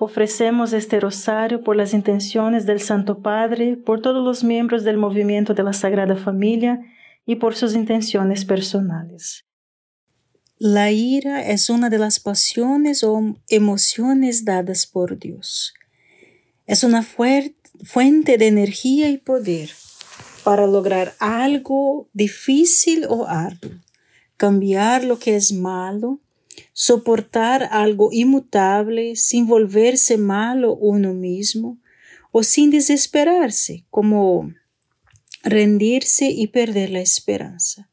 Ofrecemos este rosario por las intenciones del Santo Padre, por todos los miembros del movimiento de la Sagrada Familia y por sus intenciones personales. La ira es una de las pasiones o emociones dadas por Dios. Es una fuente de energía y poder para lograr algo difícil o arduo, cambiar lo que es malo, soportar algo inmutable sin volverse malo uno mismo o sin desesperarse, como rendirse y perder la esperanza.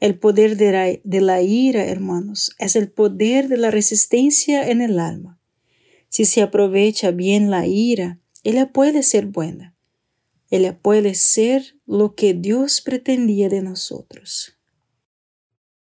El poder de la, de la, ira, hermanos, es el poder de la resistencia en el alma. Si se aprovecha bien la ira, ella puede ser buena. Ella puede ser lo que Dios pretendía de nosotros.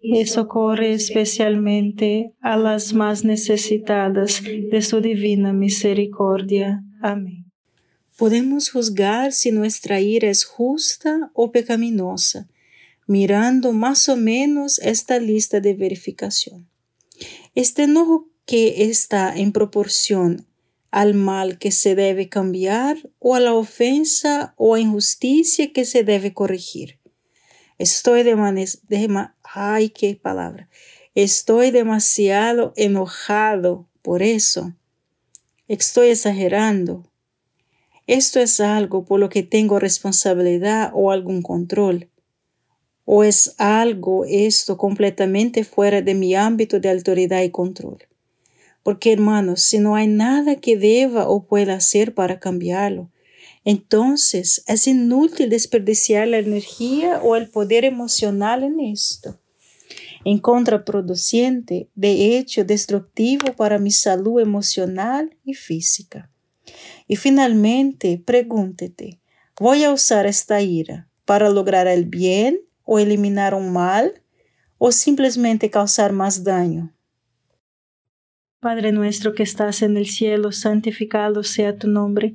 y socorre especialmente a las más necesitadas de su divina misericordia. Amén. Podemos juzgar si nuestra ira es justa o pecaminosa, mirando más o menos esta lista de verificación. Este enojo que está en proporción al mal que se debe cambiar o a la ofensa o injusticia que se debe corregir. Estoy de, ay, qué palabra. Estoy demasiado enojado por eso. Estoy exagerando. Esto es algo por lo que tengo responsabilidad o algún control. O es algo esto completamente fuera de mi ámbito de autoridad y control. Porque hermanos, si no hay nada que deba o pueda hacer para cambiarlo, entonces es inútil desperdiciar la energía o el poder emocional en esto. En contraproducente, de hecho destructivo para mi salud emocional y física. Y finalmente, pregúntete, ¿voy a usar esta ira para lograr el bien o eliminar un mal o simplemente causar más daño? Padre nuestro que estás en el cielo, santificado sea tu nombre.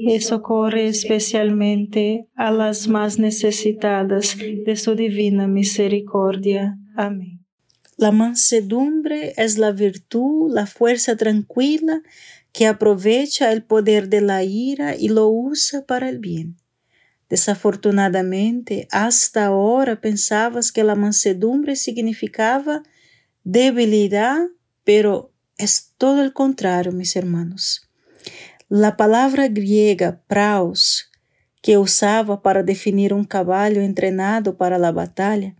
y socorre especialmente a las más necesitadas de su divina misericordia. Amén. La mansedumbre es la virtud, la fuerza tranquila que aprovecha el poder de la ira y lo usa para el bien. Desafortunadamente, hasta ahora pensabas que la mansedumbre significaba debilidad, pero es todo el contrario, mis hermanos. La palabra griega praus, que usaba para definir un caballo entrenado para la batalla,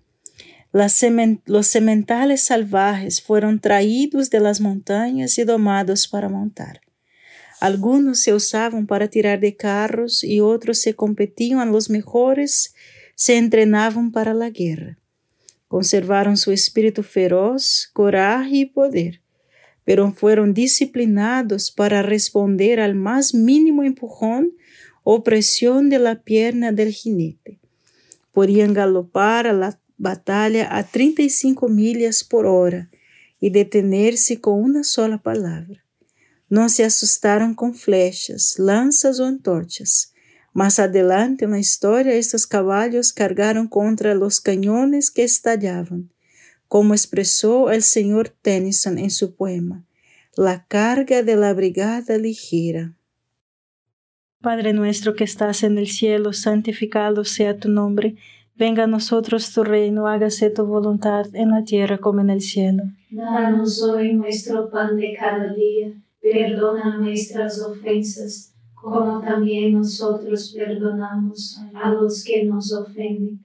los sementales salvajes fueron traídos de las montañas y domados para montar. Algunos se usaban para tirar de carros y otros se competían los mejores, se entrenaban para la guerra. Conservaron su espíritu feroz, coraje y poder, pero fueron disciplinados para responder al más mínimo empujón o presión de la pierna del jinete. Podían galopar a la batalla a 35 millas por hora y detenerse con una sola palabra. No se asustaron con flechas, lanzas o antorchas. Más adelante en la historia, estos caballos cargaron contra los cañones que estallaban, como expresó el señor Tennyson en su poema, La carga de la brigada ligera. Padre nuestro que estás en el cielo, santificado sea tu nombre. Venga a nosotros tu reino, hágase tu voluntad en la tierra como en el cielo. Danos hoy nuestro pan de cada día Perdona nuestras ofensas, como también nosotros perdonamos a los que nos ofenden.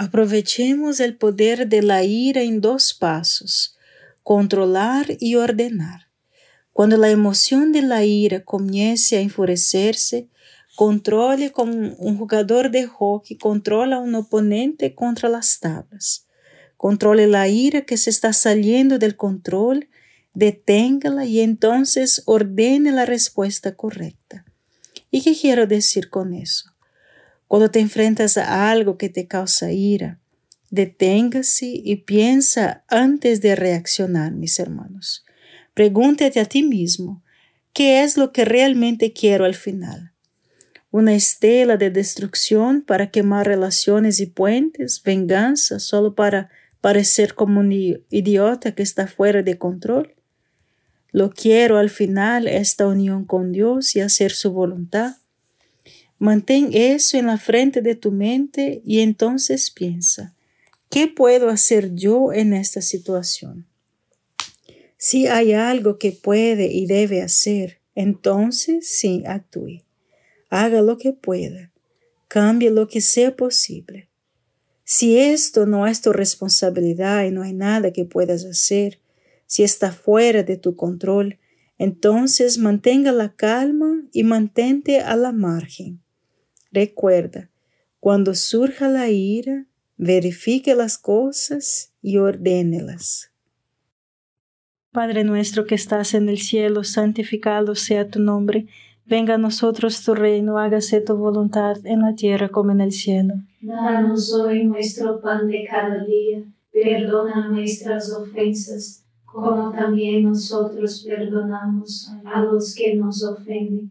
Aprovechemos el poder de la ira en dos pasos, controlar y ordenar. Cuando la emoción de la ira comience a enfurecerse, controle como un jugador de hockey controla a un oponente contra las tablas. Controle la ira que se está saliendo del control, deténgala y entonces ordene la respuesta correcta. ¿Y qué quiero decir con eso? Cuando te enfrentas a algo que te causa ira, deténgase y piensa antes de reaccionar, mis hermanos. Pregúntate a ti mismo, ¿qué es lo que realmente quiero al final? ¿Una estela de destrucción para quemar relaciones y puentes? ¿Venganza solo para parecer como un idiota que está fuera de control? Lo quiero al final esta unión con Dios y hacer su voluntad. Mantén eso en la frente de tu mente y entonces piensa, ¿qué puedo hacer yo en esta situación? Si hay algo que puede y debe hacer, entonces sí actúe. Haga lo que pueda. Cambie lo que sea posible. Si esto no es tu responsabilidad y no hay nada que puedas hacer, si está fuera de tu control, entonces mantenga la calma y mantente a la margen. Recuerda, cuando surja la ira, verifique las cosas y ordénelas. Padre nuestro que estás en el cielo, santificado sea tu nombre. Venga a nosotros tu reino, hágase tu voluntad en la tierra como en el cielo. Danos hoy nuestro pan de cada día, perdona nuestras ofensas, como también nosotros perdonamos a los que nos ofenden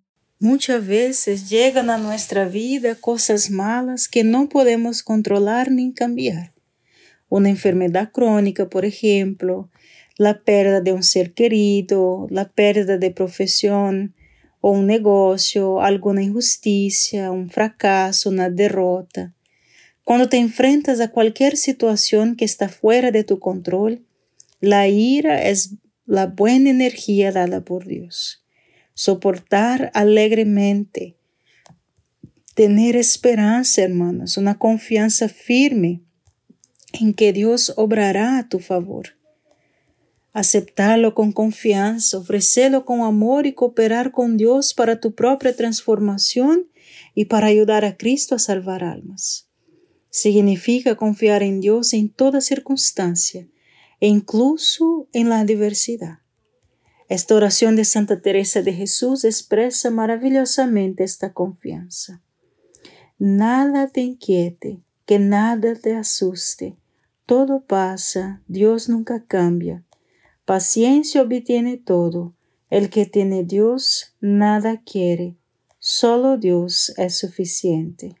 Muchas veces llegan a nuestra vida cosas malas que no podemos controlar ni cambiar. Una enfermedad crónica, por ejemplo, la pérdida de un ser querido, la pérdida de profesión o un negocio, alguna injusticia, un fracaso, una derrota. Cuando te enfrentas a cualquier situación que está fuera de tu control, la ira es la buena energía dada por Dios. Soportar alegremente, tener esperanza, hermanos, una confianza firme en que Dios obrará a tu favor. Aceptarlo con confianza, ofrecerlo con amor y cooperar con Dios para tu propia transformación y para ayudar a Cristo a salvar almas. Significa confiar en Dios en toda circunstancia e incluso en la adversidad. Esta oración de Santa Teresa de Jesús expresa maravillosamente esta confianza. Nada te inquiete, que nada te asuste. Todo pasa, Dios nunca cambia. Paciencia obtiene todo. El que tiene Dios nada quiere. Solo Dios es suficiente.